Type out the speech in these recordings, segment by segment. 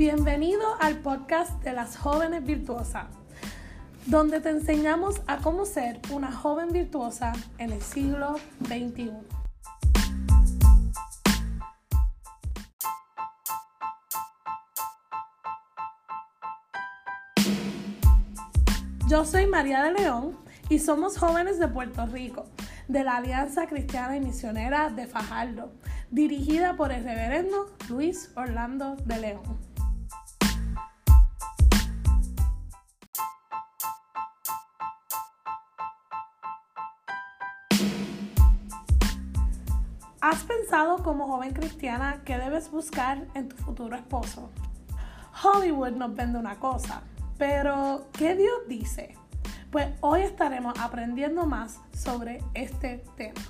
Bienvenido al podcast de las jóvenes virtuosas, donde te enseñamos a cómo ser una joven virtuosa en el siglo XXI. Yo soy María de León y somos jóvenes de Puerto Rico, de la Alianza Cristiana y Misionera de Fajardo, dirigida por el reverendo Luis Orlando de León. ¿Has pensado como joven cristiana qué debes buscar en tu futuro esposo? Hollywood nos vende una cosa, pero ¿qué Dios dice? Pues hoy estaremos aprendiendo más sobre este tema.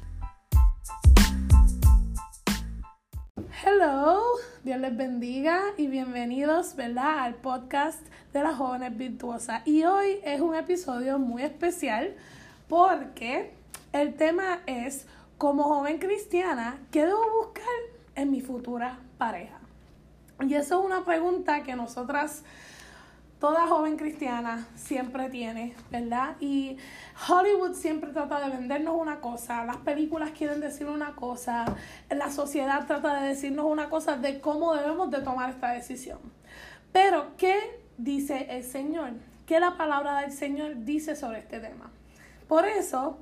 Hello, Dios les bendiga y bienvenidos, ¿verdad? Al podcast de las jóvenes virtuosas. Y hoy es un episodio muy especial porque el tema es como joven cristiana, ¿qué debo buscar en mi futura pareja? Y eso es una pregunta que nosotras, toda joven cristiana, siempre tiene, ¿verdad? Y Hollywood siempre trata de vendernos una cosa, las películas quieren decir una cosa, la sociedad trata de decirnos una cosa de cómo debemos de tomar esta decisión. Pero, ¿qué dice el Señor? ¿Qué la palabra del Señor dice sobre este tema? Por eso,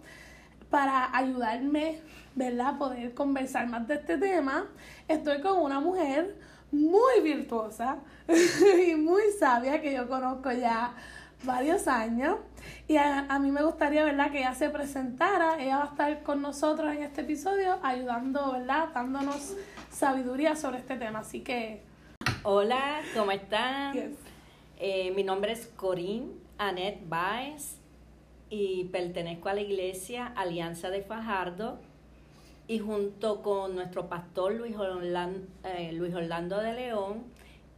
para ayudarme, ¿verdad? Poder conversar más de este tema. Estoy con una mujer muy virtuosa y muy sabia que yo conozco ya varios años. Y a, mí me gustaría, ¿verdad?, que ella se presentara. Ella va a estar con nosotros en este episodio ayudando, ¿verdad?, dándonos sabiduría sobre este tema. Así que... Hola, ¿cómo están? Eh, mi nombre es Corinne Annette Baez y pertenezco a la iglesia Alianza de Fajardo y junto con nuestro pastor Luis Orlando, eh, Luis Orlando de León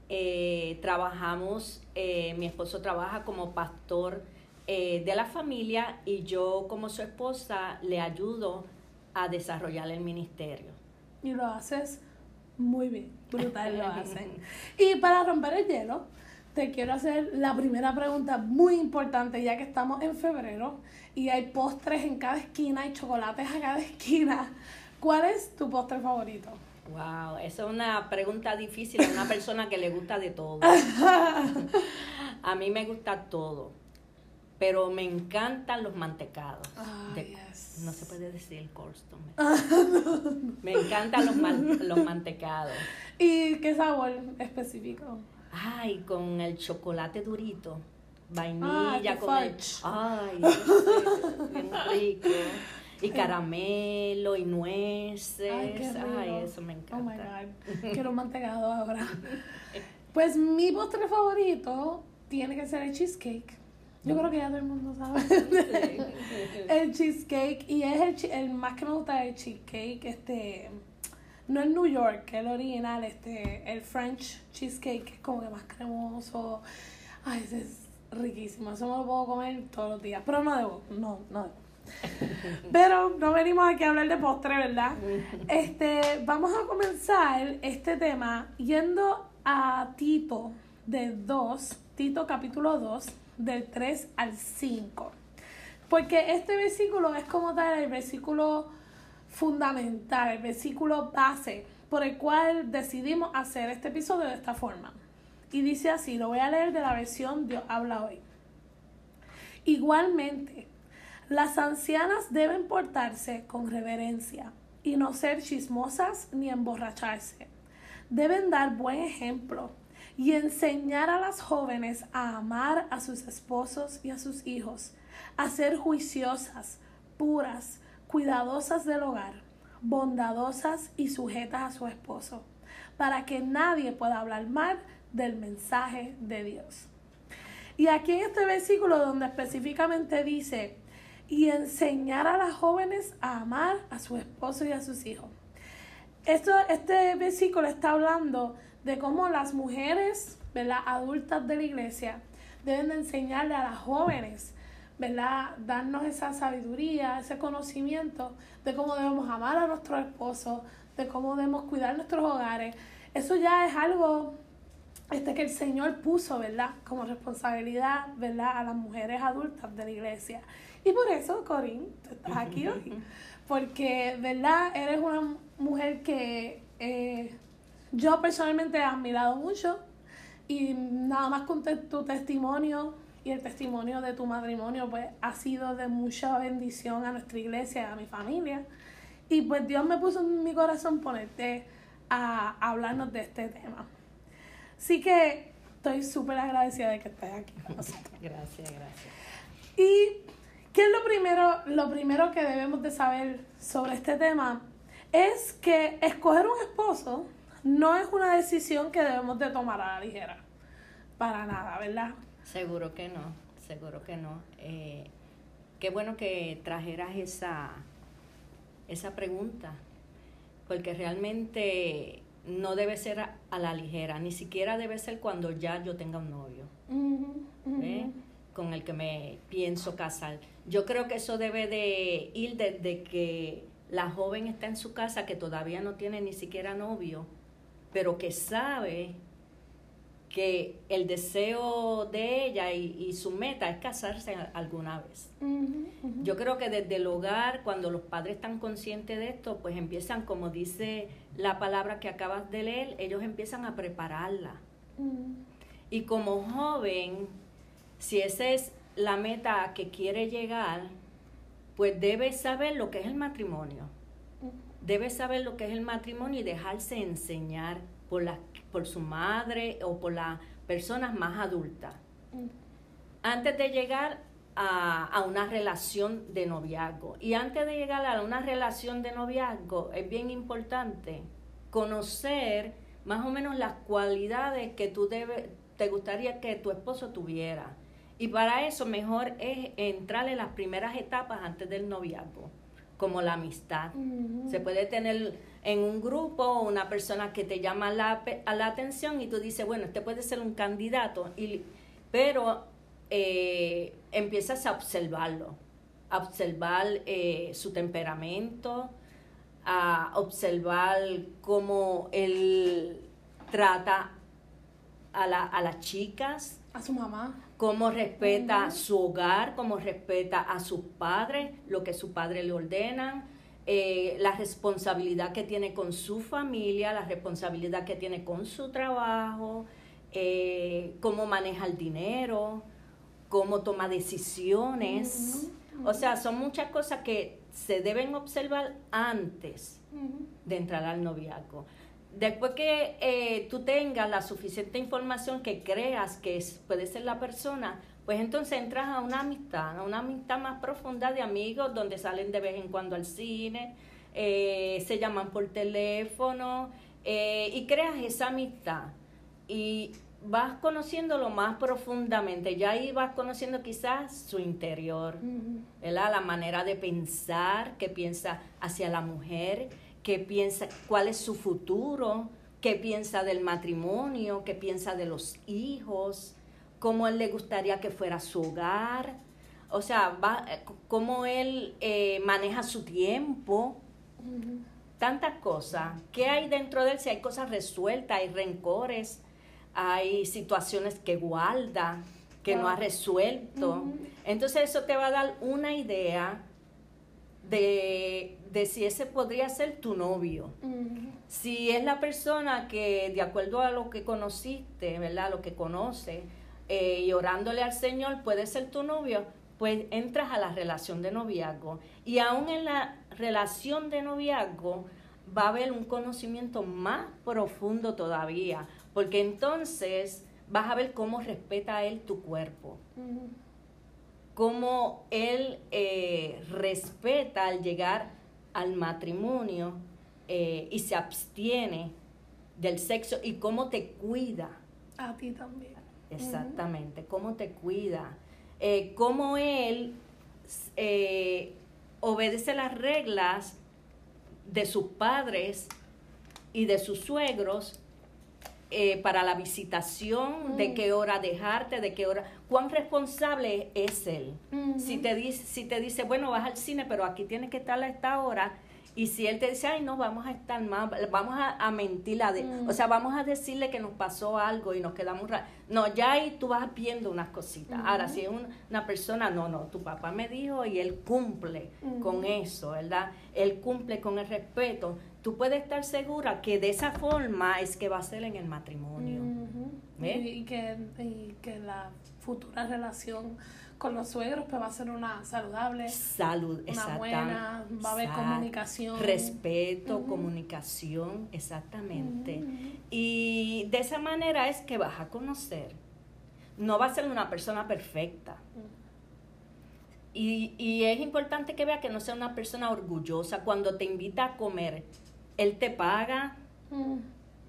eh, trabajamos, eh, mi esposo trabaja como pastor de la familia y yo como su esposa le ayudo a desarrollar el ministerio. Y lo haces muy bien, brutal lo hacen. y para romper el hielo, te quiero hacer la primera pregunta muy importante, ya que estamos en febrero y hay postres en cada esquina y chocolates a cada esquina. ¿Cuál es tu postre favorito? Wow, esa es una pregunta difícil a una persona que le gusta de todo. a mí me gusta todo, pero me encantan los mantecados. No se puede decir el. Me encantan los, los mantecados. ¿Y qué sabor específico? Ay, con el chocolate durito. Vainilla con el. Ay, bien rico. Y caramelo y nueces. Ay, eso me encanta. Oh my God. Quiero mantecado ahora. Pues mi postre favorito tiene que ser el cheesecake. Yo creo que ya todo el mundo sabe. el cheesecake. Y es el, el más que me gusta el cheesecake. Este no el New York, el original, este, el French cheesecake, que es como que más cremoso. Ay, ese es riquísimo. Eso me lo puedo comer todos los días. Pero no debo, no, no debo. Pero no venimos aquí a hablar de postre, ¿verdad? Este, vamos a comenzar este tema yendo a Tito de 2, Tito capítulo 2, del 3 al 5. Porque este versículo es como tal el versículo fundamental, el versículo base por el cual decidimos hacer este episodio de esta forma. Y dice así, lo voy a leer de la versión Dios habla hoy. Igualmente, las ancianas deben portarse con reverencia y no ser chismosas ni emborracharse. Deben dar buen ejemplo y enseñar a las jóvenes a amar a sus esposos y a sus hijos, a ser juiciosas, puras, cuidadosas del hogar, bondadosas y sujetas a su esposo, para que nadie pueda hablar mal del mensaje de Dios. Y aquí en este versículo donde específicamente dice, y enseñar a las jóvenes a amar a su esposo y a sus hijos. Esto, este versículo está hablando de cómo las mujeres, ¿verdad? adultas de la iglesia, deben de enseñarle a las jóvenes ¿verdad? Darnos esa sabiduría, ese conocimiento de cómo debemos amar a nuestros esposos, de cómo debemos cuidar nuestros hogares. Eso ya es algo este que el Señor puso, ¿verdad? Como responsabilidad, ¿verdad? A las mujeres adultas de la iglesia. Y por eso, Corín, tú estás aquí hoy. Porque, ¿verdad? Eres una mujer que eh, yo personalmente he admirado mucho. Y nada más con tu testimonio y el testimonio de tu matrimonio, pues ha sido de mucha bendición a nuestra iglesia, y a mi familia. Y pues Dios me puso en mi corazón ponerte a hablarnos de este tema. Así que estoy súper agradecida de que estés aquí con nosotros. Gracias, gracias. ¿Y qué es lo primero, lo primero que debemos de saber sobre este tema? Es que escoger un esposo no es una decisión que debemos de tomar a la ligera. Para nada, ¿verdad? Seguro que no, seguro que no. Eh, qué bueno que trajeras esa, esa pregunta, porque realmente no debe ser a, la ligera, ni siquiera debe ser cuando ya yo tenga un novio, con el que me pienso casar. Yo creo que eso debe de ir desde que la joven está en su casa, que todavía no tiene ni siquiera novio, pero que sabe que el deseo de ella y, su meta es casarse alguna vez. Yo creo que desde el hogar, cuando los padres están conscientes de esto, pues empiezan, como dice la palabra que acabas de leer, ellos empiezan a prepararla. Y como joven, si esa es la meta a que quiere llegar, pues debe saber lo que es el matrimonio. Debe saber lo que es el matrimonio y dejarse enseñar por las por su madre o por las personas más adultas. Antes de llegar a, una relación de noviazgo. Y antes de llegar a una relación de noviazgo es bien importante conocer más o menos las cualidades que tú debe, te gustaría que tu esposo tuviera. Y para eso mejor es entrar en las primeras etapas antes del noviazgo, como la amistad. Se puede tener en un grupo una persona que te llama la, a la atención y tú dices, bueno, este puede ser un candidato, y, pero eh, empiezas a observarlo, a observar eh, su temperamento, a observar cómo él trata a, la, a las chicas. A su mamá. Cómo respeta su hogar, cómo respeta a sus padres, lo que sus padres le ordenan eh, la responsabilidad que tiene con su familia, la responsabilidad que tiene con su trabajo, eh, cómo maneja el dinero, cómo toma decisiones. O sea, son muchas cosas que se deben observar antes de entrar al noviazgo. Después que eh, tú tengas la suficiente información que creas que puede ser la persona, pues entonces entras a una amistad, a una amistad más profunda de amigos donde salen de vez en cuando al cine, eh, se llaman por teléfono eh, y creas esa amistad. Y vas conociéndolo más profundamente, ya ahí vas conociendo quizás su interior, la manera de pensar, qué piensa hacia la mujer, qué piensa, cuál es su futuro, qué piensa del matrimonio, qué piensa de los hijos, cómo él le gustaría que fuera su hogar, o sea, va, cómo él eh, maneja su tiempo, tantas cosas. ¿Qué hay dentro de él? Si hay cosas resueltas, hay rencores, hay situaciones que guarda, que no ha resuelto. Entonces eso te va a dar una idea de, de si ese podría ser tu novio. Si es la persona que, de acuerdo a lo que conociste, ¿verdad? Lo que conoce, eh, y orándole al Señor, puede ser tu novio, pues entras a la relación de noviazgo. Y aún en la relación de noviazgo va a haber un conocimiento más profundo todavía, porque entonces vas a ver cómo respeta a él tu cuerpo, cómo él eh, respeta al llegar al matrimonio eh, y se abstiene del sexo y cómo te cuida. A ti también. Exactamente, cómo te cuida, eh, cómo él obedece las reglas de sus padres y de sus suegros eh, para la visitación, de qué hora dejarte, de qué hora, cuán responsable es él. si, te dice, si te dice, bueno, vas al cine, pero aquí tienes que estar a esta hora, Y si él te dice, ay, no, vamos a estar mal, vamos a, a mentir, a de- Mm. o sea, vamos a decirle que nos pasó algo y nos quedamos No, ya ahí tú vas viendo unas cositas. Ahora, si es un- una persona, no, no, tu papá me dijo y él cumple con eso, ¿verdad? Él cumple con el respeto. Tú puedes estar segura que de esa forma es que va a ser en el matrimonio. ¿Ves? Y, y que, y que la futura relación con los suegros pues va a ser una saludable, Salud, una buena, va a haber comunicación. Respeto, comunicación, exactamente. Y de esa manera es que vas a conocer. No va a ser una persona perfecta. Y, y es importante que vea que no sea una persona orgullosa. Cuando te invita a comer, él te paga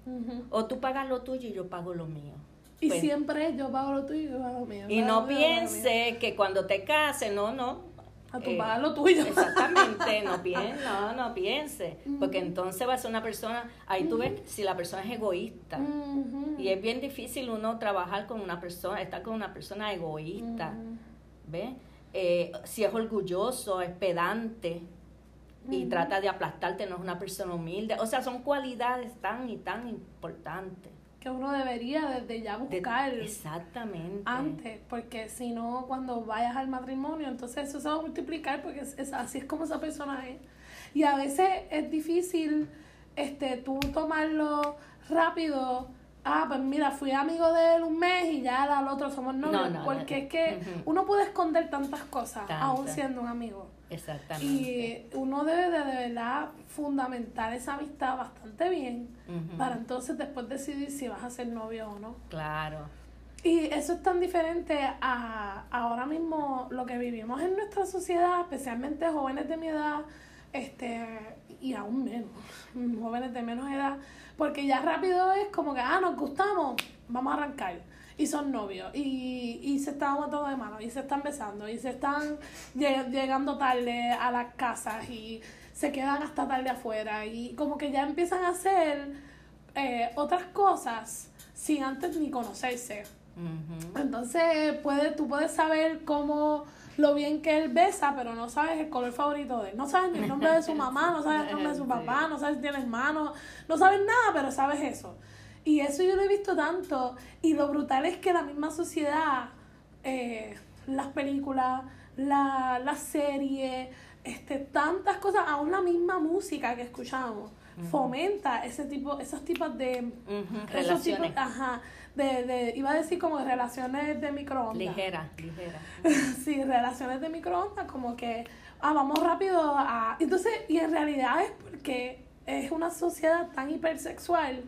Mm, o tú pagas lo tuyo y yo pago lo mío. Y Pues, siempre yo pago lo tuyo y yo pago lo mío. y no piense que cuando te cases, no, no. A tu eh, pagar lo tuyo. Exactamente, no piense, no, no piense, porque entonces va a ser una persona, ahí tú ves si la persona es egoísta. Y es bien difícil uno trabajar con una persona, estar con una persona egoísta. ¿ves? Eh, si es orgulloso, es pedante y trata de aplastarte, no es una persona humilde. O sea, son cualidades tan y tan importantes. Que uno debería desde ya De- buscar exactamente. antes, porque si no, cuando vayas al matrimonio, entonces eso se va a multiplicar porque es, es- así es como esa persona es. Y a veces es difícil este, tú tomarlo rápido. Ah, pues mira, fui amigo de él un mes y ya al otro somos novios. No, no, no. porque es que uno puede esconder tantas cosas aún siendo un amigo. Exactamente. Y uno debe de, de verdad fundamentar esa amistad bastante bien para entonces después decidir si vas a ser novio o no. Claro. Y eso es tan diferente a ahora mismo lo que vivimos en nuestra sociedad, especialmente jóvenes de mi edad, este, y aún menos, jóvenes de menos edad, porque ya rápido es como que, ah, nos gustamos, vamos a arrancar. Y son novios, y, y se están aguantando de mano, y se están besando, y se están lle- llegando tarde a las casas, y se quedan hasta tarde afuera, y como que ya empiezan a hacer eh, otras cosas sin antes ni conocerse. Entonces, puede, tú puedes saber cómo lo bien que él besa, pero no sabes el color favorito de él. No sabes ni el nombre de su mamá, no sabes el nombre de su papá, no sabes si tiene hermanos, no sabes nada, pero sabes eso. Y eso yo lo he visto tanto. Y lo brutal es que la misma sociedad, eh, las películas, la, la serie, este, tantas cosas, aún la misma música que escuchamos, fomenta ese tipo, esos tipos de esos Relaciones. tipos- ajá, de, de, iba a decir como de relaciones de microondas. Ligera, ligera. sí, relaciones de microondas, como que, ah, vamos rápido a... Entonces, y en realidad es porque es una sociedad tan hipersexual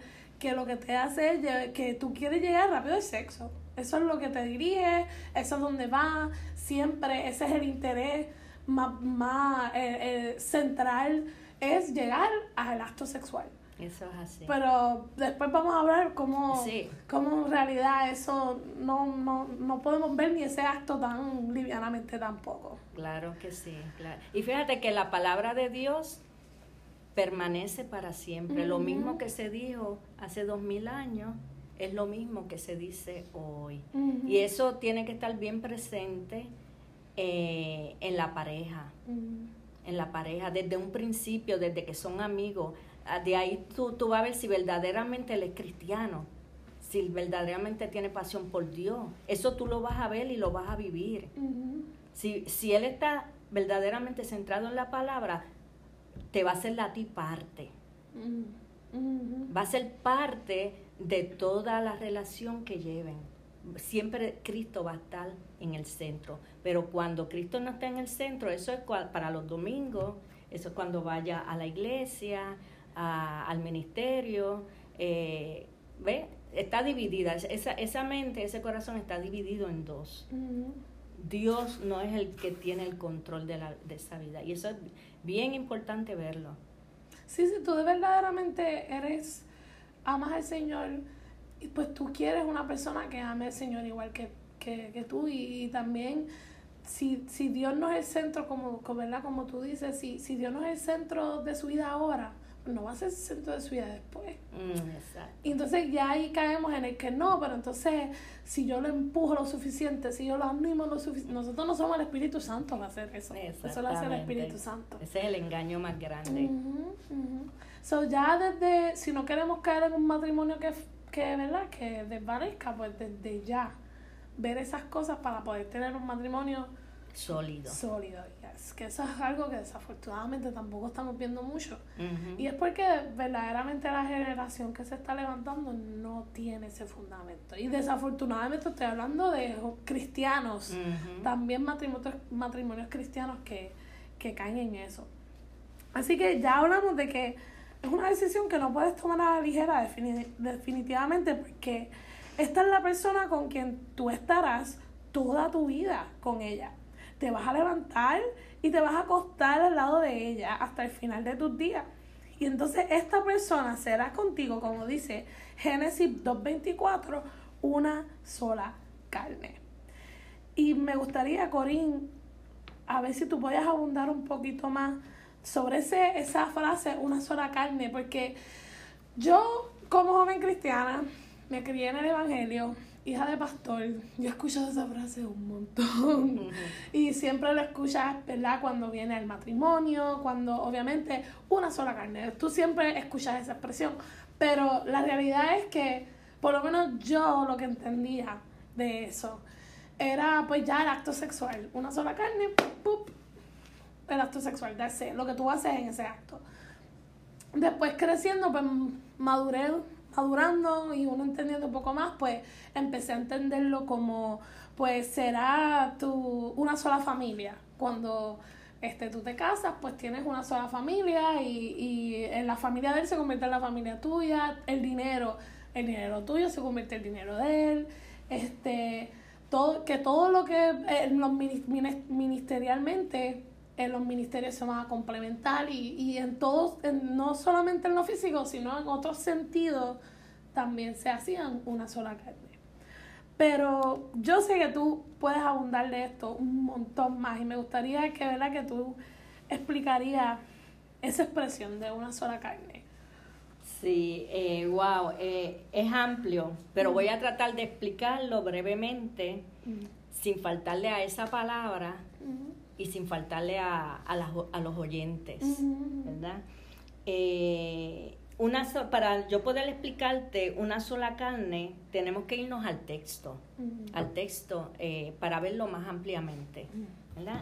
que lo que te hace es que tú quieres llegar rápido al sexo. Eso es lo que te dirige, eso es donde va, siempre ese es el interés más, más eh, eh, central, es llegar al acto sexual. Eso es así. Pero después vamos a hablar cómo, Sí. cómo en realidad eso no, no, no podemos ver ni ese acto tan livianamente tampoco. Claro que sí, claro. Y fíjate que la palabra de Dios permanece para siempre. Lo mismo que se dijo hace dos mil años es lo mismo que se dice hoy. Y eso tiene que estar bien presente eh, en la pareja, en la pareja, desde un principio, desde que son amigos. Ah, De ahí tú, tú vas a ver si verdaderamente él es cristiano, si verdaderamente tiene pasión por Dios. Eso tú lo vas a ver y lo vas a vivir. Si, si él está verdaderamente centrado en la palabra, te va a ser a ti parte. Va a ser parte de toda la relación que lleven. Siempre Cristo va a estar en el centro. Pero cuando Cristo no está en el centro, eso es para los domingos, eso es cuando vaya a la iglesia, a- al ministerio. Eh, ¿Ve? Está dividida. Esa, esa mente, ese corazón está dividido en dos. Dios no es el que tiene el control de, la, de esa vida. Y eso es bien importante verlo. Sí, si tú de verdaderamente eres, amas al Señor, pues tú quieres una persona que ame al Señor igual que, que, que tú y, y también si, si Dios no es el centro, como, como, ¿verdad? como tú dices, si, si Dios no es el centro de su vida ahora, no va a ser el centro de su vida después. Mm, exacto. Y entonces ya ahí caemos en el que no, pero entonces si yo lo empujo lo suficiente, si yo lo animo lo suficiente, nosotros no somos el Espíritu Santo para hacer eso. Eso lo hace el Espíritu Santo. Ese es el engaño más grande. So ya desde, si no queremos caer en un matrimonio que, que ¿verdad? Que desvanezca, pues desde ya ver esas cosas para poder tener un matrimonio sólido. Sólido. Que eso es algo que desafortunadamente tampoco estamos viendo mucho. Y es porque verdaderamente la generación que se está levantando no tiene ese fundamento. Y desafortunadamente estoy hablando de cristianos, también matrimonios, matrimonios cristianos que, que caen en eso. Así que ya hablamos de que es una decisión que no puedes tomar a la ligera definitivamente porque esta es la persona con quien tú estarás toda tu vida con ella te vas a levantar y te vas a acostar al lado de ella hasta el final de tus días. Y entonces esta persona será contigo, como dice Génesis 2.24, una sola carne. Y me gustaría, Corín, a ver si tú puedes abundar un poquito más sobre ese, esa frase, una sola carne, porque yo como joven cristiana me crié en el Evangelio hija de pastor, yo he escuchado esa frase un montón. Y siempre la escuchas, ¿verdad? Cuando viene el matrimonio, cuando obviamente una sola carne. Tú siempre escuchas esa expresión. Pero la realidad es que, por lo menos yo lo que entendía de eso, era pues ya el acto sexual. Una sola carne, ¡pup! el acto sexual, darse, lo que tú haces en ese acto. Después creciendo, pues maduré madurando y uno entendiendo un poco más, pues empecé a entenderlo como, pues será tu, una sola familia. Cuando este, tú te casas, pues tienes una sola familia y, y en la familia de él se convierte en la familia tuya, el dinero, el dinero tuyo se convierte en el dinero de él, este, todo, que todo lo que eh, ministerialmente en los ministerios se van a complementar y, y en todos, no solamente en lo físico, sino en otros sentidos, también se hacían una sola carne. Pero yo sé que tú puedes abundar de esto un montón más y me gustaría que, ¿verdad? que tú explicarías esa expresión de una sola carne. Sí, eh, wow, eh, es amplio, pero voy a tratar de explicarlo brevemente, sin faltarle a esa palabra y sin faltarle a, a, los oyentes, ¿verdad? Eh, una para yo poder explicarte una sola carne, tenemos que irnos al texto, al texto eh, para verlo más ampliamente.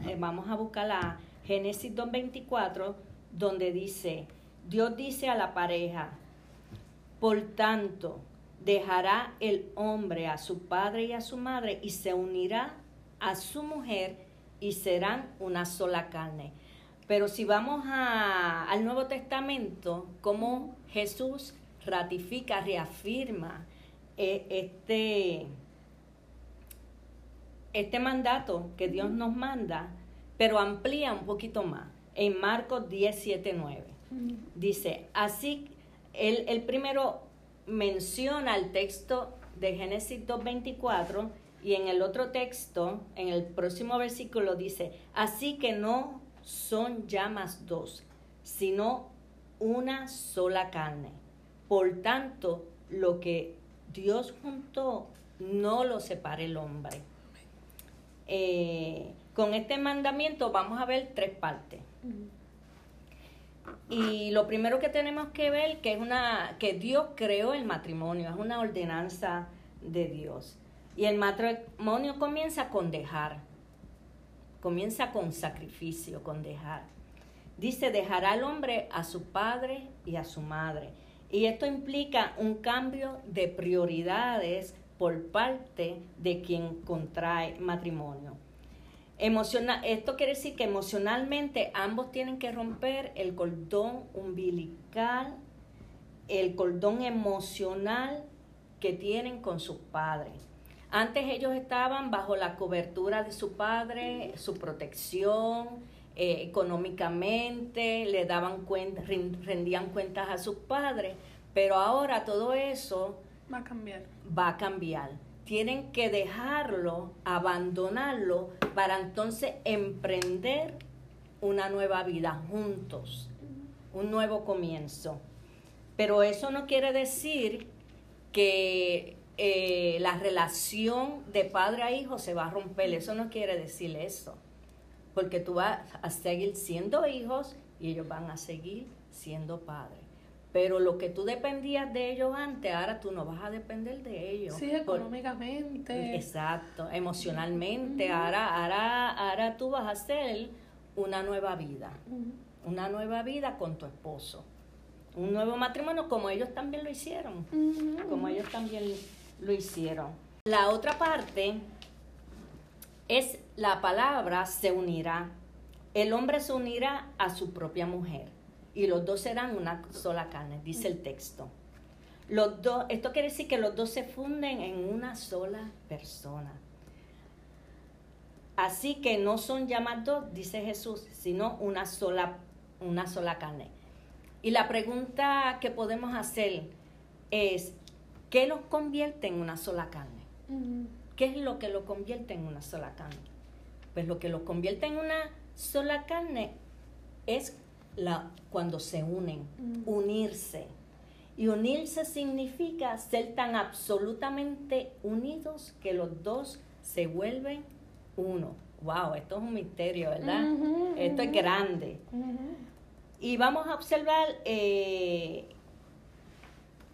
Eh, vamos a buscar la Génesis 2.24, donde dice, Dios dice a la pareja, por tanto, dejará el hombre a su padre y a su madre y se unirá a su mujer y serán una sola carne. Pero si vamos a, al Nuevo Testamento, cómo Jesús ratifica, reafirma eh, este, este mandato que Dios nos manda, pero amplía un poquito más. En Marcos 10, 7, 9. Dice, así, él primero menciona el texto de Génesis 2.24 y en el otro texto, en el próximo versículo dice, así que no son ya más dos, sino una sola carne. Por tanto, lo que Dios juntó, no lo separe el hombre. Eh, con este mandamiento vamos a ver tres partes. Y lo primero que tenemos que ver que es una que Dios creó el matrimonio, es una ordenanza de Dios. Y el matrimonio comienza con dejar. Comienza con sacrificio, con dejar. Dice, dejará al hombre a su padre y a su madre. Y esto implica un cambio de prioridades por parte de quien contrae matrimonio. Emocional, esto quiere decir que emocionalmente ambos tienen que romper el cordón umbilical, el cordón emocional que tienen con sus padres. Antes ellos estaban bajo la cobertura de su padre, su protección, eh, económicamente, le daban cuenta, rendían cuentas a sus padres, pero ahora todo eso va a cambiar. Va a cambiar. Tienen que dejarlo, abandonarlo para entonces emprender una nueva vida juntos. un nuevo comienzo. Pero eso no quiere decir que eh, la relación de padre a hijo se va a romper. Eso no quiere decir eso. Porque tú vas a seguir siendo hijos y ellos van a seguir siendo padres. Pero lo que tú dependías de ellos antes, ahora tú no vas a depender de ellos. Sí, económicamente. exacto, emocionalmente. ahora, ahora, ahora tú vas a hacer una nueva vida. Una nueva vida con tu esposo. Un nuevo matrimonio como ellos también lo hicieron. Como ellos también lo hicieron. La otra parte es la palabra se unirá. El hombre se unirá a su propia mujer y los dos serán una sola carne, dice el texto. Los dos, esto quiere decir que los dos se funden en una sola persona. Así que no son llamados, dice Jesús, sino una sola, una sola carne. Y la pregunta que podemos hacer es, ¿qué los convierte en una sola carne? ¿Qué es lo que lo convierte en una sola carne? Pues lo que lo convierte en una sola carne es la, cuando se unen, mm. unirse. Y unirse significa ser tan absolutamente unidos que los dos se vuelven uno. Wow, esto es un misterio, ¿verdad? esto es grande. Y vamos a observar eh,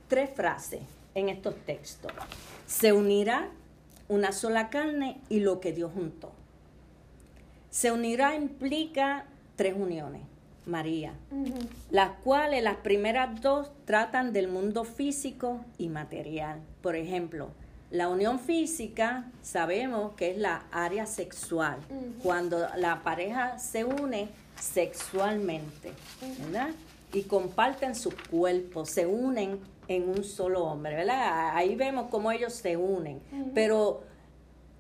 tres frases en estos textos. Se unirá una sola carne y lo que Dios juntó. Se unirá implica tres uniones. María, las cuales las primeras dos tratan del mundo físico y material. Por ejemplo, la unión física sabemos que es la área sexual, cuando la pareja se une sexualmente, ¿verdad? Y comparten su cuerpo, se unen en un solo hombre, ¿verdad? Ahí vemos cómo ellos se unen, pero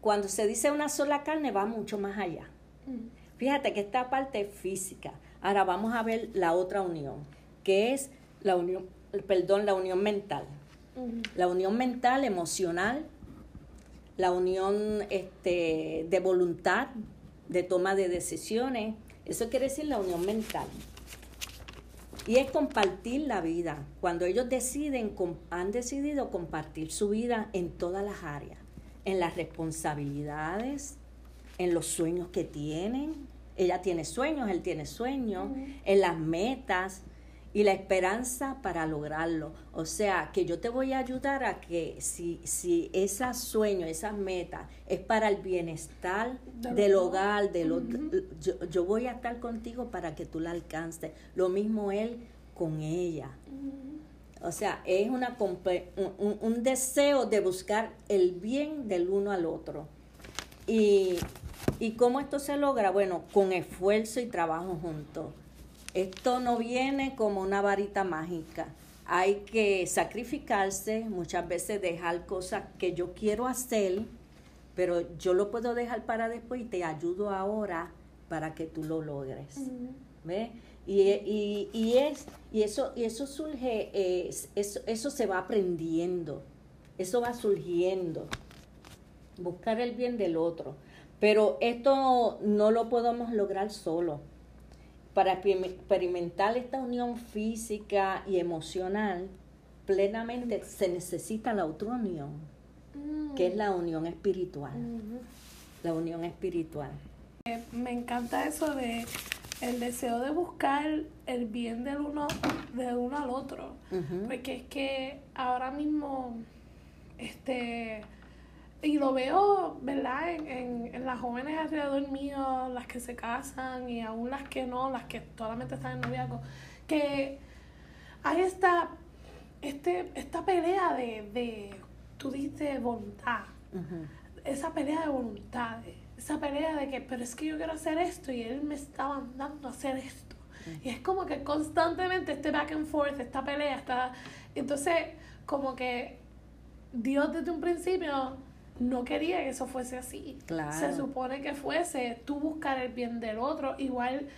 cuando se dice una sola carne va mucho más allá. Fíjate que esta parte es física, Ahora vamos a ver la otra unión, que es la unión, perdón, la unión mental. La unión mental, emocional, la unión este, de voluntad, de toma de decisiones. Eso quiere decir la unión mental. Y es compartir la vida. Cuando ellos deciden, han decidido compartir su vida en todas las áreas, en las responsabilidades, en los sueños que tienen, ella tiene sueños, él tiene sueños, en las metas y la esperanza para lograrlo. O sea, que yo te voy a ayudar a que si, si ese sueño, esas metas es para el bienestar del hogar, de lo, yo, voy a estar contigo para que tú la alcances. Lo mismo él con ella. O sea, es una, un, un deseo de buscar el bien del uno al otro. Y ¿Y cómo esto se logra? Bueno, con esfuerzo y trabajo juntos. Esto no viene como una varita mágica. Hay que sacrificarse, muchas veces dejar cosas que yo quiero hacer, pero yo lo puedo dejar para después y te ayudo ahora para que tú lo logres. ¿Ves? Y, es, y, eso, y eso surge, eso, eso se va aprendiendo, eso va surgiendo. Buscar el bien del otro. Pero esto no lo podemos lograr solo. Para experimentar esta unión física y emocional plenamente se necesita la otra unión, que es la unión espiritual. La unión espiritual. Eh, me encanta eso de el deseo de buscar el bien del uno, de uno al otro. Porque es que ahora mismo, este y lo veo, ¿verdad? En, en, las jóvenes alrededor mío, las que se casan y aún las que no, las que solamente están en noviazgo, que hay esta, este, esta pelea de, de, tú dices, voluntad. Esa pelea de voluntad, esa pelea de que, pero es que yo quiero hacer esto y él me está mandando a hacer esto. Y es como que constantemente este back and forth, esta pelea, está... Entonces, como que Dios desde un principio no quería que eso fuese así. Se supone que fuese tú buscar el bien del otro, igual,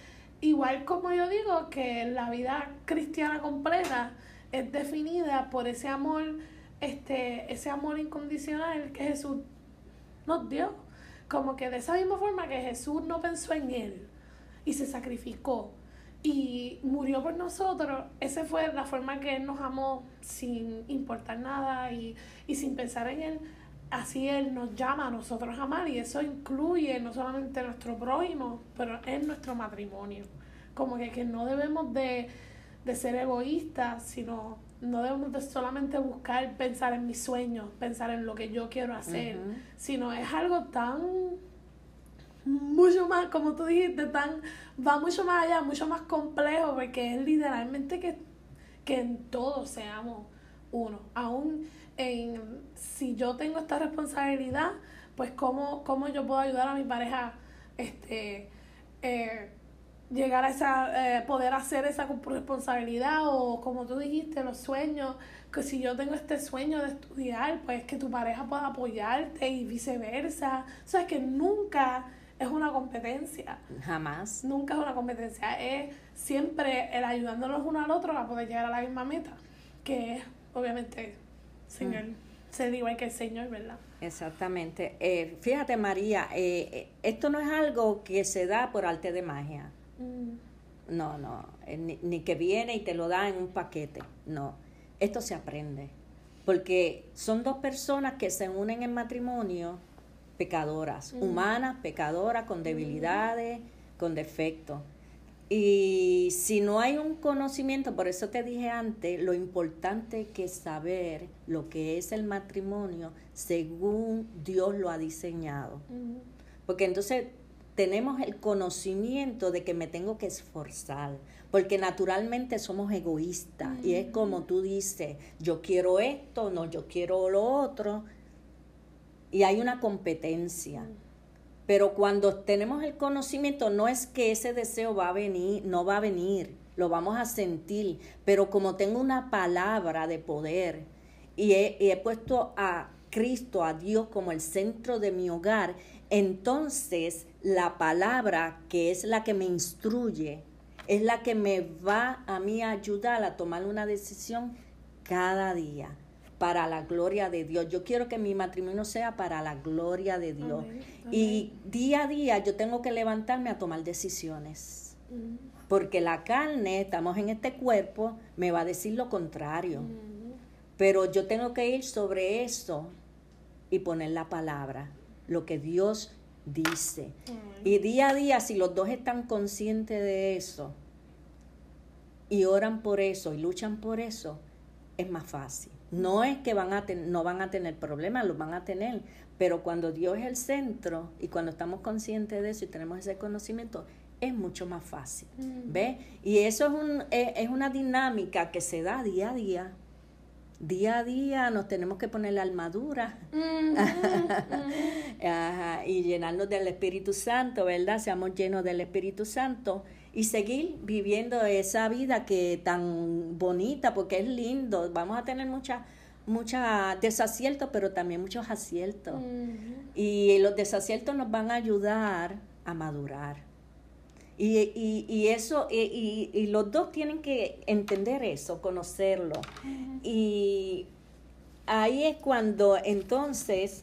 igual como yo digo que la vida cristiana completa es definida por ese amor, este, ese amor incondicional que Jesús nos dio. Como que de esa misma forma que Jesús no pensó en él y se sacrificó y murió por nosotros, esa fue la forma que Él nos amó sin importar nada y, y sin pensar en Él. Así Él nos llama a nosotros a amar y eso incluye no solamente nuestro prójimo, pero en nuestro matrimonio. Como que, que no debemos de, de ser egoístas, sino no debemos de solamente buscar pensar en mis sueños, pensar en lo que yo quiero hacer, sino es algo tan mucho más, como tú dijiste, tan, va mucho más allá, mucho más complejo, porque es literalmente que, que en todo seamos uno. Aún en, si yo tengo esta responsabilidad, pues cómo, cómo yo puedo ayudar a mi pareja este, eh, llegar a esa, eh, poder hacer esa responsabilidad o como tú dijiste, los sueños, que si yo tengo este sueño de estudiar, pues que tu pareja pueda apoyarte y viceversa. O sea, que nunca es una competencia. Jamás. Nunca es una competencia, es siempre el ayudándonos uno al otro a poder llegar a la misma meta, que es obviamente Señor, mm. ser igual que el Señor, ¿verdad? Exactamente. Eh, fíjate María, eh, eh, esto no es algo que se da por arte de magia. Mm. No, no, eh, ni, que viene y te lo da en un paquete, no. Esto se aprende, porque son dos personas que se unen en matrimonio pecadoras, mm. humanas, pecadoras, con debilidades, con defectos. Y si no hay un conocimiento, por eso te dije antes, lo importante que es saber lo que es el matrimonio según Dios lo ha diseñado. Porque entonces tenemos el conocimiento de que me tengo que esforzar, porque naturalmente somos egoístas y es como tú dices, yo quiero esto, no, yo quiero lo otro, y hay una competencia. Pero cuando tenemos el conocimiento, no es que ese deseo va a venir, no va a venir, lo vamos a sentir, pero como tengo una palabra de poder y he, puesto a Cristo, a Dios como el centro de mi hogar, entonces la palabra que es la que me instruye, es la que me va a mí a ayudar a tomar una decisión cada día para la gloria de Dios. Yo quiero que mi matrimonio sea para la gloria de Dios. Y día a día yo tengo que levantarme a tomar decisiones. Mm. Porque la carne, estamos en este cuerpo, me va a decir lo contrario. Mm. Pero yo tengo que ir sobre eso y poner la palabra, lo que Dios dice. Y día a día, si los dos están conscientes de eso y oran por eso y luchan por eso, es más fácil. No es que van a no van a tener problemas, los van a tener, pero cuando Dios es el centro y cuando estamos conscientes de eso y tenemos ese conocimiento, es mucho más fácil. ¿Ves? Y eso es, un, es una dinámica que se da día a día día a día nos tenemos que poner la armadura y llenarnos del Espíritu Santo, ¿verdad? Seamos llenos del Espíritu Santo y seguir viviendo esa vida que tan bonita, porque es lindo. Vamos a tener muchas mucha desaciertos, pero también muchos aciertos. Y los desaciertos nos van a ayudar a madurar. Y, y, y eso, y, y, los dos tienen que entender eso, conocerlo. Y ahí es cuando entonces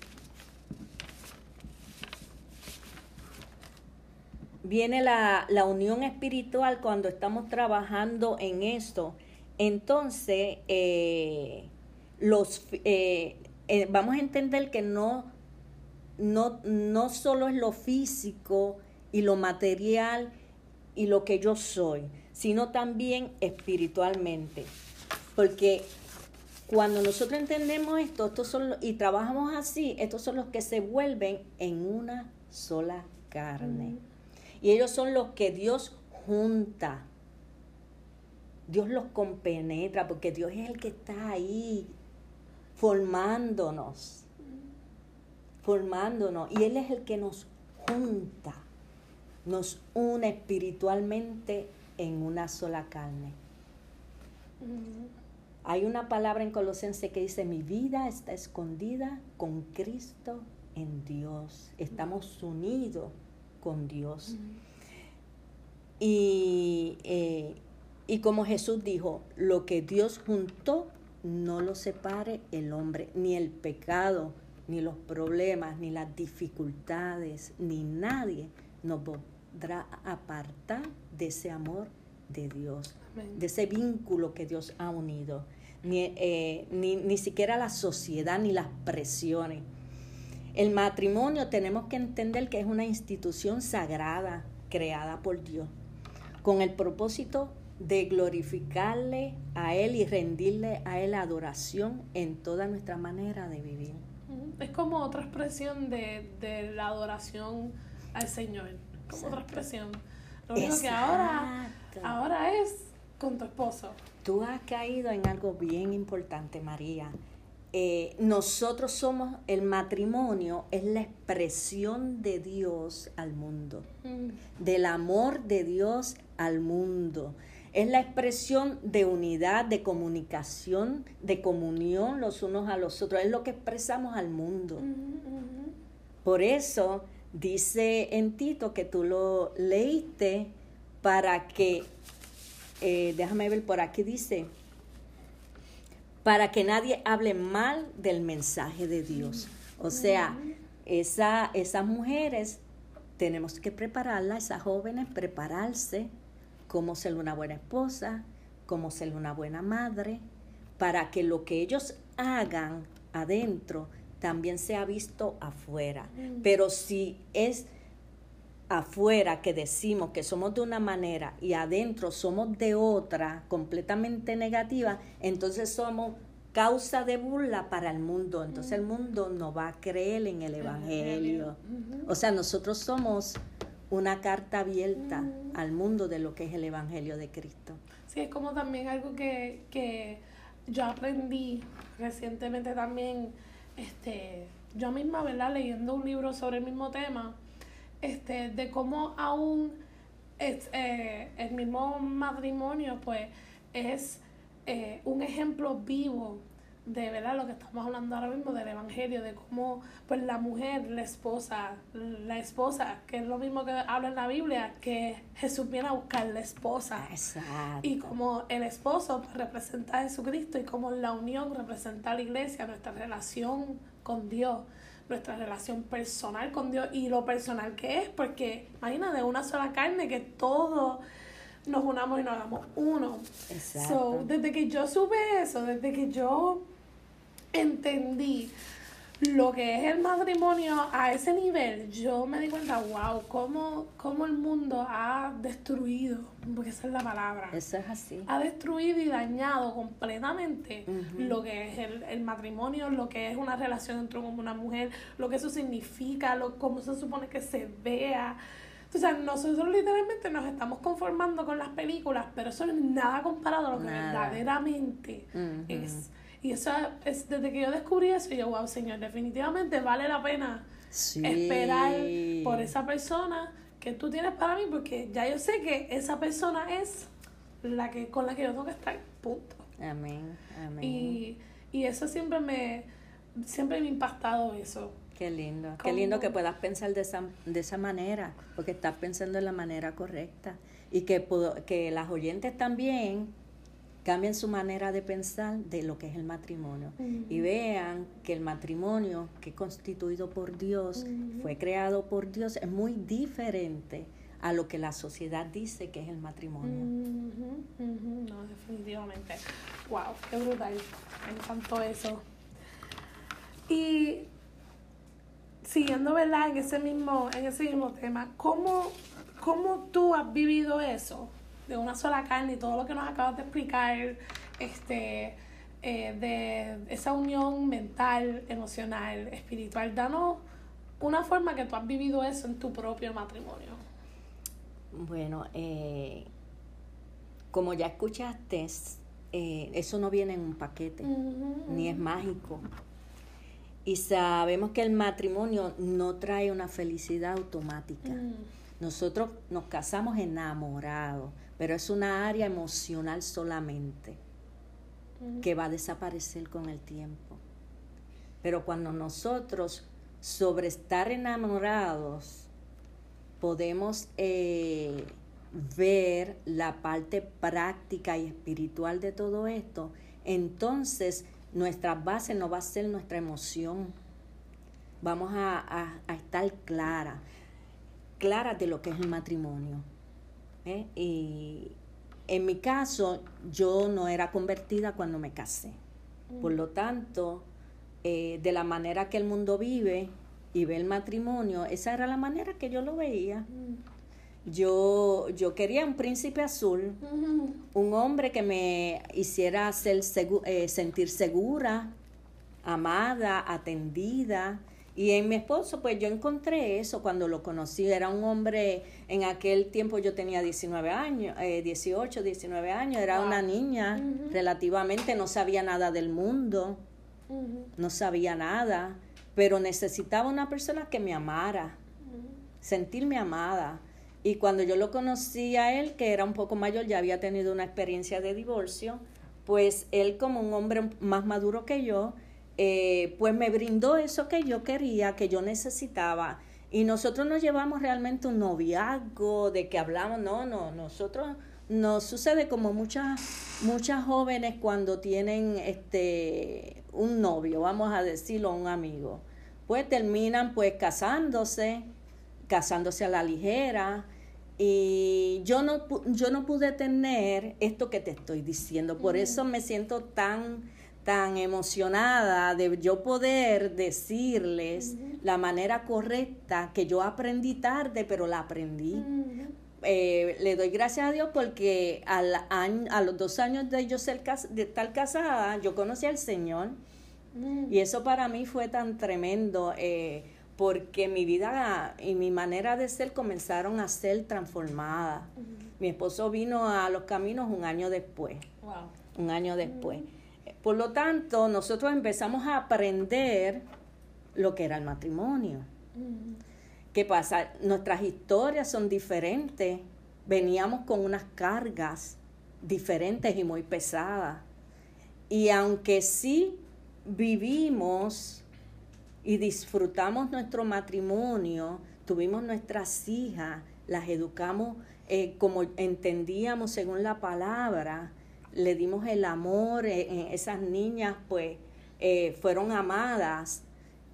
viene la, la, unión espiritual cuando estamos trabajando en esto. Entonces, eh, los, eh, eh, vamos a entender que no, no, no solo es lo físico y lo material, y lo que yo soy, sino también espiritualmente. Porque cuando nosotros entendemos esto estos son, y trabajamos así, estos son los que se vuelven en una sola carne. Y ellos son los que Dios junta. Dios los compenetra porque Dios es el que está ahí formándonos. Formándonos. Y Él es el que nos junta nos une espiritualmente en una sola carne. Hay una palabra en Colosense que dice, mi vida está escondida con Cristo en Dios. Estamos unidos con Dios. y, eh, y como Jesús dijo, lo que Dios juntó, no lo separe el hombre, ni el pecado, ni los problemas, ni las dificultades, ni nadie nos podrá apartar de ese amor de Dios, de ese vínculo que Dios ha unido. Ni, eh, ni, ni siquiera la sociedad ni las presiones. El matrimonio tenemos que entender que es una institución sagrada creada por Dios, con el propósito de glorificarle a Él y rendirle a Él adoración en toda nuestra manera de vivir. Es como otra expresión de, de la adoración al Señor, como otra expresión. Lo único que ahora, ahora es con tu esposo. Tú has caído en algo bien importante, María. Eh, nosotros somos, el matrimonio es la expresión de Dios al mundo, mm. del amor de Dios al mundo. Es la expresión de unidad, de comunicación, de comunión los unos a los otros. Es lo que expresamos al mundo. Por eso dice en Tito que tú lo leíste para que, eh, déjame ver por aquí, dice, para que nadie hable mal del mensaje de Dios. O sea, esa, esas mujeres tenemos que prepararlas, esas jóvenes, prepararse cómo ser una buena esposa, cómo ser una buena madre, para que lo que ellos hagan adentro también sea visto afuera. Mm. Pero si es afuera que decimos que somos de una manera y adentro somos de otra, completamente negativa, entonces somos causa de burla para el mundo. Entonces el mundo no va a creer en el Evangelio. O sea, nosotros somos una carta abierta al mundo de lo que es el Evangelio de Cristo. Sí, es como también algo que, que yo aprendí recientemente también, este, yo misma, ¿verdad? Leyendo un libro sobre el mismo tema, este, de cómo aún es, eh, el mismo matrimonio, pues, es eh, un ejemplo vivo de verdad lo que estamos hablando ahora mismo del evangelio, de cómo pues la mujer, la esposa, la esposa, que es lo mismo que habla en la Biblia, que Jesús viene a buscar la esposa. Y como el esposo pues, representa a Jesucristo y como la unión representa a la iglesia, nuestra relación con Dios, nuestra relación personal con Dios y lo personal que es, porque imagina de una sola carne que todo nos unamos y nos hagamos uno. Exacto. desde que yo supe eso, desde que yo entendí lo que es el matrimonio a ese nivel, yo me di cuenta, wow, cómo, cómo el mundo ha destruido, porque esa es la palabra. Eso es así. Ha destruido y dañado completamente lo que es el, matrimonio, lo que es una relación entre un hombre y una mujer, lo que eso significa, lo, cómo se supone que se vea. O sea, nosotros literalmente nos estamos conformando con las películas, pero eso no es nada comparado a lo que verdaderamente es y eso es, desde que yo descubrí eso, yo, wow, Señor, definitivamente vale la pena esperar por esa persona que tú tienes para mí, porque ya yo sé que esa persona es la que con la que yo tengo que estar, punto. Amén, amén. Y, y eso siempre me, siempre me ha impactado eso. Qué lindo, qué lindo que puedas pensar de esa, de esa manera, porque estás pensando en la manera correcta. Y que, que las oyentes también cambien su manera de pensar de lo que es el matrimonio y vean que el matrimonio que es constituido por Dios, fue creado por Dios, es muy diferente a lo que la sociedad dice que es el matrimonio. No, definitivamente. Wow, qué brutal. Me encantó eso. Y siguiendo, ¿verdad? En ese mismo, en ese mismo tema, ¿cómo, cómo tú has vivido eso? De una sola carne y todo lo que nos acabas de explicar, este, eh, de esa unión mental, emocional, espiritual, danos una forma que tú has vivido eso en tu propio matrimonio. Bueno, eh, como ya escuchaste, eh, eso no viene en un paquete, ni es mágico. Y sabemos que el matrimonio no trae una felicidad automática. Mm. Nosotros nos casamos enamorados, pero es una área emocional solamente que va a desaparecer con el tiempo. Pero cuando nosotros, sobre estar enamorados, podemos eh, ver la parte práctica y espiritual de todo esto, entonces nuestra base no va a ser nuestra emoción. Vamos a, a estar clara, clara de lo que es el matrimonio. ¿Eh? Y en mi caso, yo no era convertida cuando me casé. Por lo tanto, eh, de la manera que el mundo vive y ve el matrimonio, esa era la manera que yo lo veía. Yo, yo quería un príncipe azul, un hombre que me hiciera ser eh, sentir segura, amada, atendida. Y en mi esposo, pues yo encontré eso cuando lo conocí. Era un hombre, en aquel tiempo yo tenía 19 años, 18, eh, 19 años, era una niña relativamente, no sabía nada del mundo, no sabía nada, pero necesitaba una persona que me amara, sentirme amada. Y cuando yo lo conocí a él, que era un poco mayor, ya había tenido una experiencia de divorcio, pues él como un hombre más maduro que yo, eh, pues me brindó eso que yo quería, que yo necesitaba. Y nosotros nos llevamos realmente un noviazgo, de que hablamos, no, no, nosotros nos sucede como muchas, muchas jóvenes cuando tienen este un novio, vamos a decirlo, un amigo. Pues terminan pues casándose, casándose a la ligera, y yo no, yo no pude tener esto que te estoy diciendo. Por eso me siento tan, tan emocionada de yo poder decirles la manera correcta que yo aprendí tarde, pero la aprendí. Eh, le doy gracias a Dios porque al año, a los dos años de yo ser de estar casada, yo conocí al Señor. Y eso para mí fue tan tremendo. Eh, porque mi vida y mi manera de ser comenzaron a ser transformadas. Mi esposo vino a los caminos un año después. Un año después. Por lo tanto, nosotros empezamos a aprender lo que era el matrimonio. ¿Qué pasa? Nuestras historias son diferentes. Veníamos con unas cargas diferentes y muy pesadas. Y aunque sí vivimos y disfrutamos nuestro matrimonio, tuvimos nuestras hijas, las educamos eh, como entendíamos según la palabra, le dimos el amor, eh, eh, esas niñas pues fueron amadas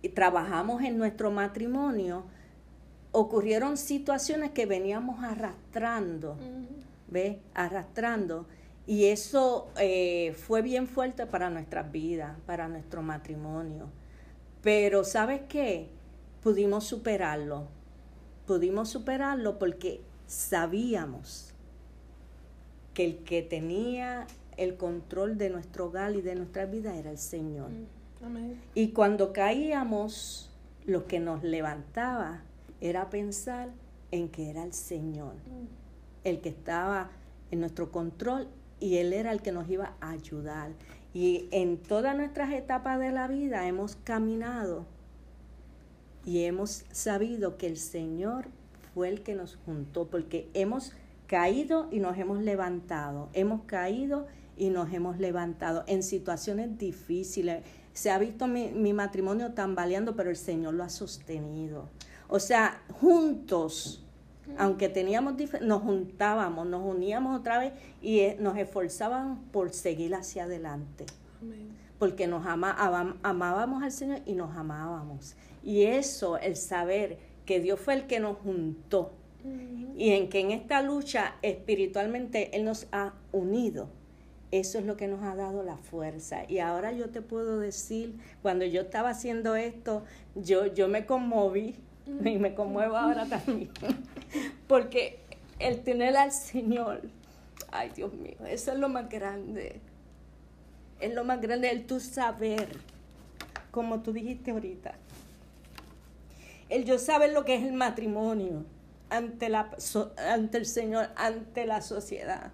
y trabajamos en nuestro matrimonio, ocurrieron situaciones que veníamos arrastrando, ¿ves? Arrastrando. Y eso fue bien fuerte para nuestras vidas, para nuestro matrimonio. Pero ¿sabes qué? Pudimos superarlo. Pudimos superarlo porque sabíamos que el que tenía el control de nuestro hogar y de nuestra vida era el Señor. Mm, y cuando caíamos, lo que nos levantaba era pensar en que era el Señor, mm. el que estaba en nuestro control y Él era el que nos iba a ayudar. Y en todas nuestras etapas de la vida hemos caminado y hemos sabido que el Señor fue el que nos juntó, porque hemos caído y nos hemos levantado, hemos caído y nos hemos levantado en situaciones difíciles. Se ha visto mi, mi matrimonio tambaleando, pero el Señor lo ha sostenido. O sea, juntos, aunque teníamos nos juntábamos, nos uníamos otra vez y eh, nos esforzábamos por seguir hacia adelante. Porque nos amábamos al Señor y nos amábamos. Y eso, el saber que Dios fue el que nos juntó y en que en esta lucha espiritualmente Él nos ha unido. Eso es lo que nos ha dado la fuerza. Y ahora yo te puedo decir, cuando yo estaba haciendo esto, yo, yo me conmoví y me conmuevo ahora también. Porque el tener al Señor, ay Dios mío, eso es lo más grande. Es lo más grande el tú saber, como tú dijiste ahorita. El yo saber lo que es el matrimonio ante, la, ante el Señor, ante la sociedad.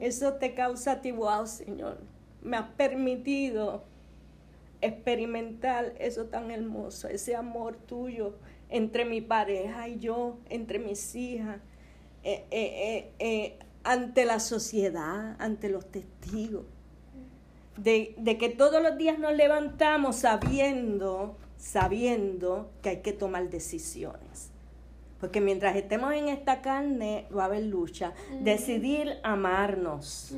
Eso te causa a Señor. Me has permitido experimentar eso tan hermoso, ese amor tuyo entre mi pareja y yo, entre mis hijas, eh, eh, eh, ante la sociedad, ante los testigos. De, de, que todos los días nos levantamos sabiendo, sabiendo que hay que tomar decisiones. Porque mientras estemos en esta carne va a haber lucha. Decidir amarnos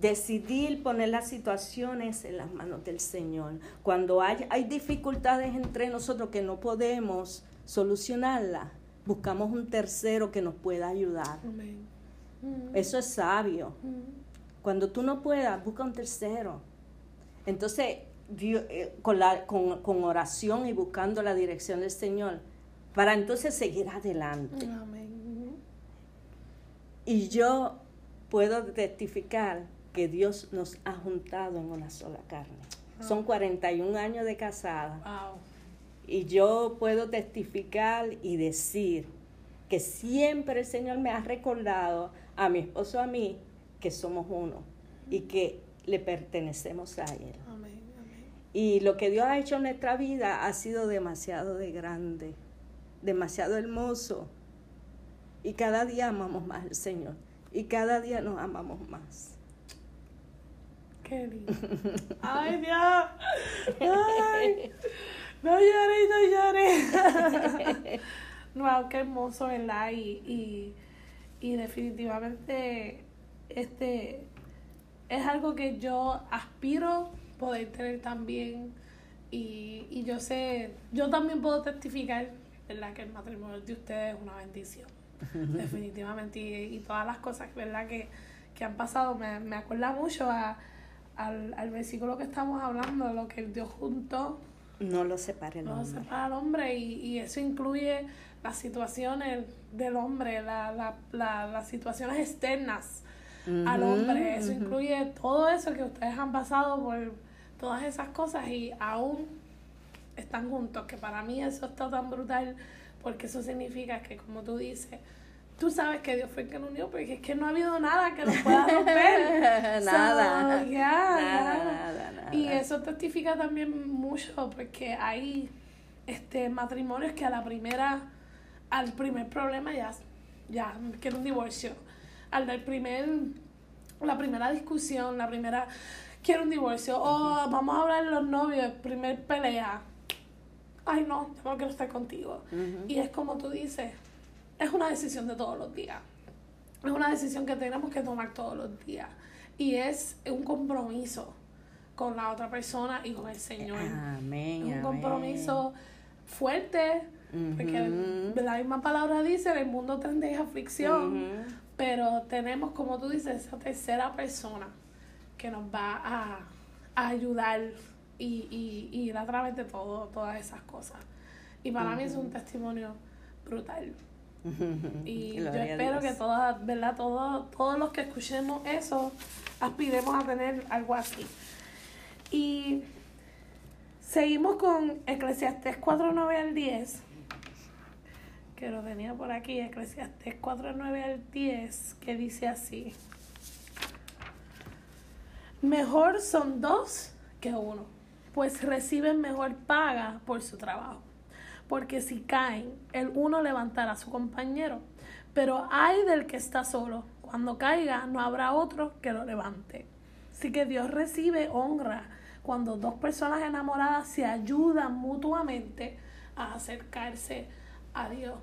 decidir poner las situaciones en las manos del Señor. Cuando hay, hay dificultades entre nosotros que no podemos solucionarlas, buscamos un tercero que nos pueda ayudar. Eso es sabio. Cuando tú no puedas, busca un tercero. Entonces, eh, con, la, con, con, oración y buscando la dirección del Señor, para entonces seguir adelante. Y yo puedo testificar que Dios nos ha juntado en una sola carne. Son 41 años de casada. Y yo puedo testificar y decir que siempre el Señor me ha recordado a mi esposo, a mí, que somos uno y que le pertenecemos a Él. Y lo que Dios ha hecho en nuestra vida ha sido demasiado de grande, demasiado hermoso. Y cada día amamos más al Señor. Y cada día nos amamos más. Qué lindo. Ay, Dios. Ay. No lloré, no lloré. wow, qué hermoso, ¿verdad? Y, y, y definitivamente este es algo que yo aspiro poder tener también y, y yo sé, yo también puedo testificar, ¿verdad? Que el matrimonio de ustedes es una bendición, definitivamente, y, y, todas las cosas, ¿verdad? Que, que han pasado, me, me acuerda mucho a, al, al versículo que estamos hablando, lo que Dios juntó. No lo separe el hombre. No lo separa el hombre y, y eso incluye las situaciones del hombre, la, la, la, las situaciones externas al hombre. Eso incluye todo eso que ustedes han pasado por todas esas cosas y aún están juntos, que para mí eso está tan brutal porque eso significa que como tú dices, tú sabes que Dios fue el que nos unió, porque es que no ha habido nada que nos pueda romper. nada, nada, nada, Y eso testifica también mucho, porque hay este matrimonios que a la primera, al primer problema ya, ya quiero un divorcio. Al del primer, la primera discusión, la primera quiero un divorcio. O vamos a hablar de los novios, primer pelea. Ay, no, yo no quiero estar contigo. Y es como tú dices, es una decisión de todos los días. Es una decisión que tenemos que tomar todos los días. Y es un compromiso con la otra persona y con el Señor. Amén. Es un compromiso fuerte, porque la misma palabra dice, el mundo tendréis aflicción, pero tenemos, como tú dices, esa tercera persona que nos va a, ayudar y, y, ir a través de todo, todas esas cosas. Y para mí es un testimonio brutal. Y yo espero que todas, ¿verdad? Todos, todos los que escuchemos eso, aspiremos a tener algo así. Y seguimos con Eclesiastés 4, 9 al 10. Que lo tenía por aquí, Eclesiastés 4, 9 al 10, que dice así. Mejor son dos que uno, pues reciben mejor paga por su trabajo. Porque si caen, el uno levantará a su compañero. Pero hay del que está solo. Cuando caiga, no habrá otro que lo levante. Así que Dios recibe honra cuando dos personas enamoradas se ayudan mutuamente a acercarse a Dios.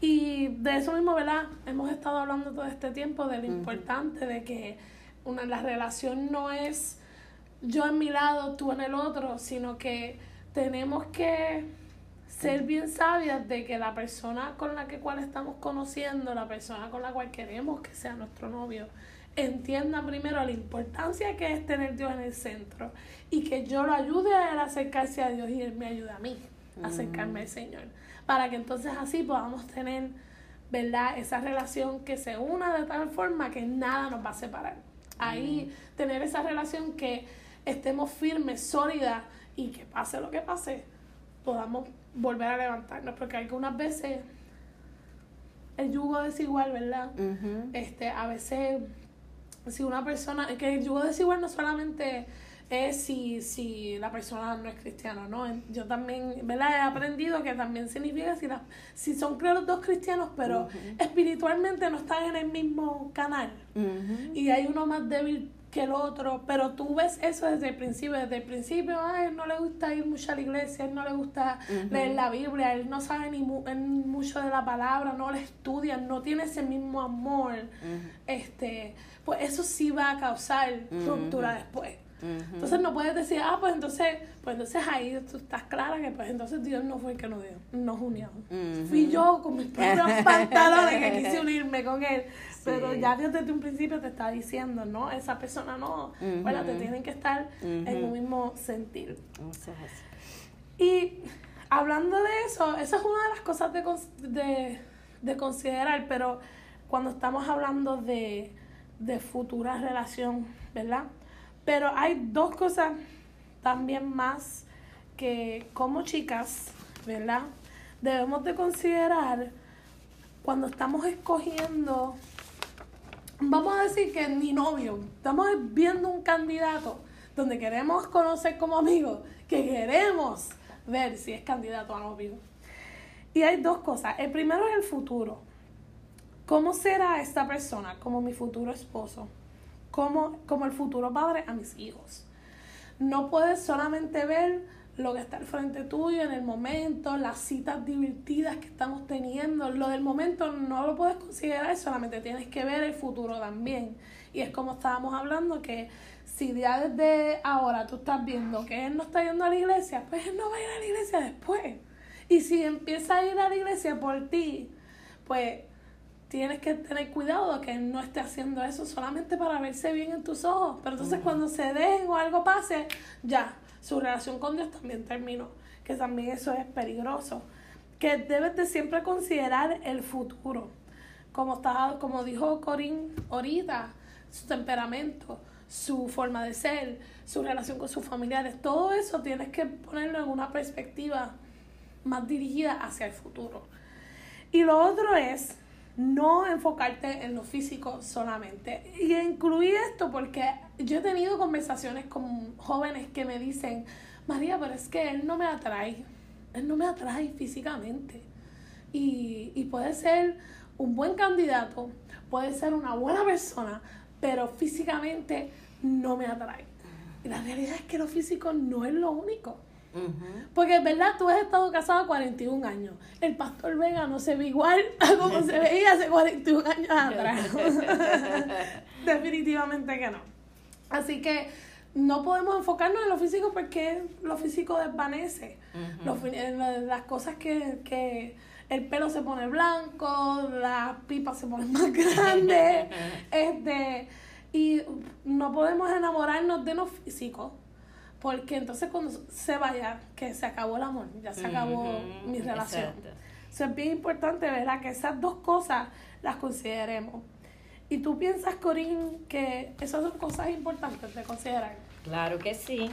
Y de eso mismo, ¿verdad? Hemos estado hablando todo este tiempo de lo importante de que una, la relación no es yo en mi lado, tú en el otro, sino que tenemos que ser bien sabias de que la persona con la que cual estamos conociendo, la persona con la cual queremos que sea nuestro novio, entienda primero la importancia que es tener Dios en el centro y que yo lo ayude a él a acercarse a Dios y él me ayude a mí a acercarme al Señor. Para que entonces así podamos tener, ¿verdad? Esa relación que se una de tal forma que nada nos va a separar ahí tener esa relación que estemos firmes, sólidas y que pase lo que pase, podamos volver a levantarnos, porque algunas veces el yugo desigual, ¿verdad? Este, a veces si una persona, que el yugo desigual no solamente es si, si la persona no es cristiana, ¿no? Yo también, ¿verdad? He aprendido que también significa si, la, si son creo los dos cristianos, pero espiritualmente no están en el mismo canal. Y hay uno más débil que el otro, pero tú ves eso desde el principio, desde el principio, a él no le gusta ir mucho a la iglesia, él no le gusta leer la Biblia, él no sabe ni mucho de la palabra, no le estudia, no tiene ese mismo amor, este, pues eso sí va a causar ruptura después Entonces no puedes decir, ah, pues entonces, pues entonces ahí tú estás clara que pues entonces Dios no fue el que nos dio, nos unió. Fui yo con mis propios pantalones que quise unirme con él. Pero ya desde un principio te está diciendo, ¿no? Esa persona no, bueno, te tienen que estar en un mismo sentir. Y hablando de eso, esa es una de las cosas de, de, de considerar, pero cuando estamos hablando de, de futura relación, ¿verdad? Pero hay dos cosas también más que como chicas, ¿verdad? Debemos de considerar cuando estamos escogiendo, vamos a decir que ni novio, estamos viendo un candidato donde queremos conocer como amigos, que queremos ver si es candidato a novio. Y hay dos cosas. El primero es el futuro. ¿Cómo será esta persona como mi futuro esposo? Como, como el futuro padre a mis hijos. No puedes solamente ver lo que está al frente tuyo en el momento, las citas divertidas que estamos teniendo. Lo del momento no lo puedes considerar, solamente tienes que ver el futuro también. Y es como estábamos hablando que si ya desde ahora tú estás viendo que él no está yendo a la iglesia, pues él no va a ir a la iglesia después. Y si empieza a ir a la iglesia por ti, pues tienes que tener cuidado de que no esté haciendo eso solamente para verse bien en tus ojos. Pero entonces cuando se dejen o algo pase, ya, su relación con Dios también terminó. Que también eso es peligroso. Que debes de siempre considerar el futuro. Como, está, como dijo Corín ahorita, su temperamento, su forma de ser, su relación con sus familiares, todo eso tienes que ponerlo en una perspectiva más dirigida hacia el futuro. Y lo otro es no enfocarte en lo físico solamente. Y incluí esto porque yo he tenido conversaciones con jóvenes que me dicen, María, pero es que él no me atrae, él no me atrae físicamente. Y, y puede ser un buen candidato, puede ser una buena persona, pero físicamente no me atrae. Y la realidad es que lo físico no es lo único. Porque es verdad, tú has estado casado 41 años. El pastor Vega no se ve igual a como se veía hace 41 años atrás. Definitivamente que no. Así que no podemos enfocarnos en lo físico porque lo físico desvanece. las cosas que, que el pelo se pone blanco, las pipas se ponen más grandes. este, y no podemos enamorarnos de lo físico porque entonces cuando se vaya, que se acabó el amor, ya se acabó mi relación. Eso es bien importante, ¿verdad? Que esas dos cosas las consideremos. ¿Y tú piensas, Corín, que esas son cosas importantes de considerar? Claro que sí.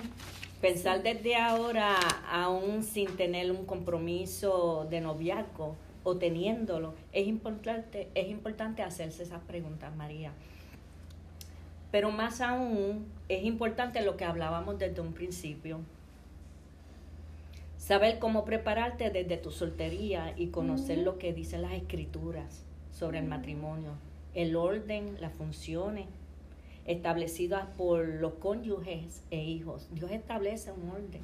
Pensar desde ahora, aún sin tener un compromiso de noviazgo o teniéndolo, es importante, es importante hacerse esas preguntas, María. Pero más aún es importante lo que hablábamos desde un principio. Saber cómo prepararte desde tu soltería y conocer lo que dicen las escrituras sobre el matrimonio, el orden, las funciones establecidas por los cónyuges e hijos. Dios establece un orden,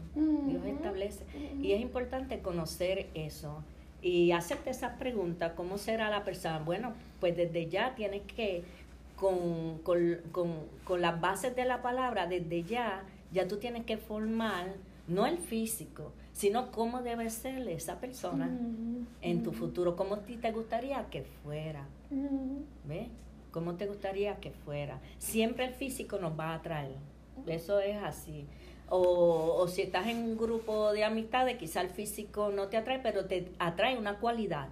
Dios establece. Y es importante conocer eso y hacerte esas preguntas, ¿cómo será la persona? Bueno, pues desde ya tienes que con, con, con, con las bases de la palabra, desde ya, ya tú tienes que formar, no el físico, sino cómo debe ser esa persona en tu futuro, cómo a ti te gustaría que fuera. ¿Ves? ¿Cómo te gustaría que fuera? Siempre el físico nos va a atraer. Eso es así. O, o si estás en un grupo de amistades, quizá el físico no te atrae, pero te atrae una cualidad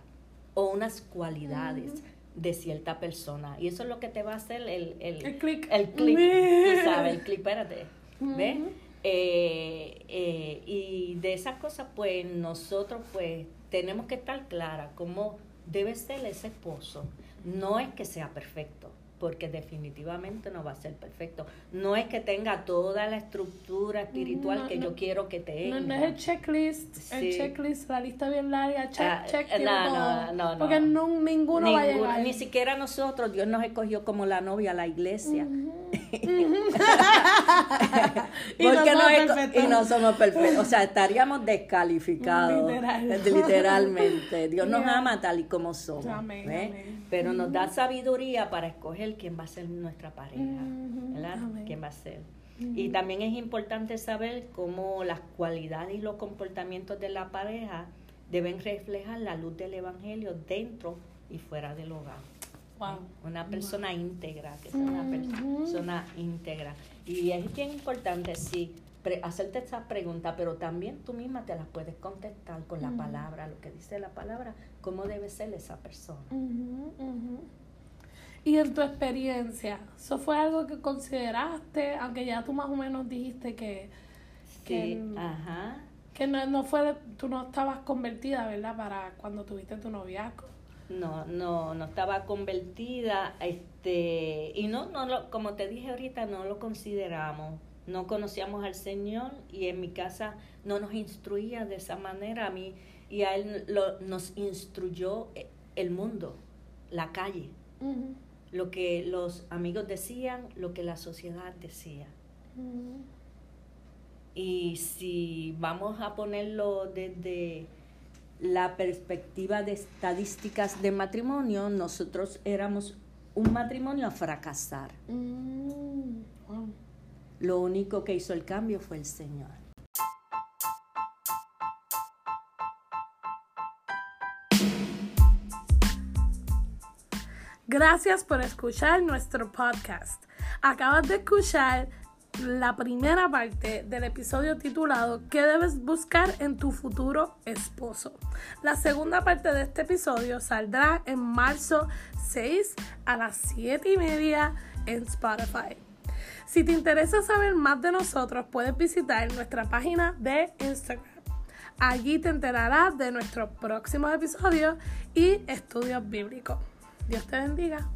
o unas cualidades de cierta persona. Y eso es lo que te va a hacer el, el, el clic. El clic, tú sabes, el clic, espérate. ¿Ves? Eh, eh, y de esas cosas, pues nosotros pues tenemos que estar clara cómo debe ser ese esposo. No es que sea perfecto, porque definitivamente no va a ser perfecto. No es que tenga toda la estructura espiritual que yo quiero que tenga. No, es el checklist, el checklist, la lista bien larga, check, ah, check, no, no, no, Porque ninguno, va a llegar. Ni siquiera nosotros, Dios nos escogió como la novia a la iglesia. y, no y no somos perfectos. O sea, estaríamos descalificados. Literalmente. Dios nos ama tal y como somos. Pero nos da sabiduría para escoger quién va a ser nuestra pareja. ¿Verdad? ¿Quién va a ser? Y también es importante saber cómo las cualidades y los comportamientos de la pareja deben reflejar la luz del Evangelio dentro y fuera del hogar. Una persona íntegra, que sea una persona íntegra. Y es bien importante, sí, hacerte esa pregunta, pero también tú misma te las puedes contestar con la palabra, lo que dice la palabra, cómo debe ser esa persona. Y en tu experiencia, ¿eso fue algo que consideraste, aunque ya tú más o menos dijiste que... que ajá. Que no, no fue, tú no estabas convertida, ¿verdad? Para cuando tuviste tu noviazgo. No, no, no estaba convertida, este, y no, no lo, como te dije ahorita, no lo consideramos no conocíamos al Señor y en mi casa no nos instruía de esa manera a mí y a Él lo, nos instruyó el mundo, la calle, lo que los amigos decían, lo que la sociedad decía. Y si vamos a ponerlo desde la perspectiva de estadísticas de matrimonio, nosotros éramos un matrimonio a fracasar. Mm, lo único que hizo el cambio fue el Señor. Gracias por escuchar nuestro podcast. Acabas de escuchar la primera parte del episodio titulado ¿Qué debes buscar en tu futuro esposo? La segunda parte de este episodio saldrá en marzo 6 a las 7 y media en Spotify. Si te interesa saber más de nosotros, puedes visitar nuestra página de Instagram. Allí te enterarás de nuestros próximos episodios y estudios bíblicos. Dios te bendiga.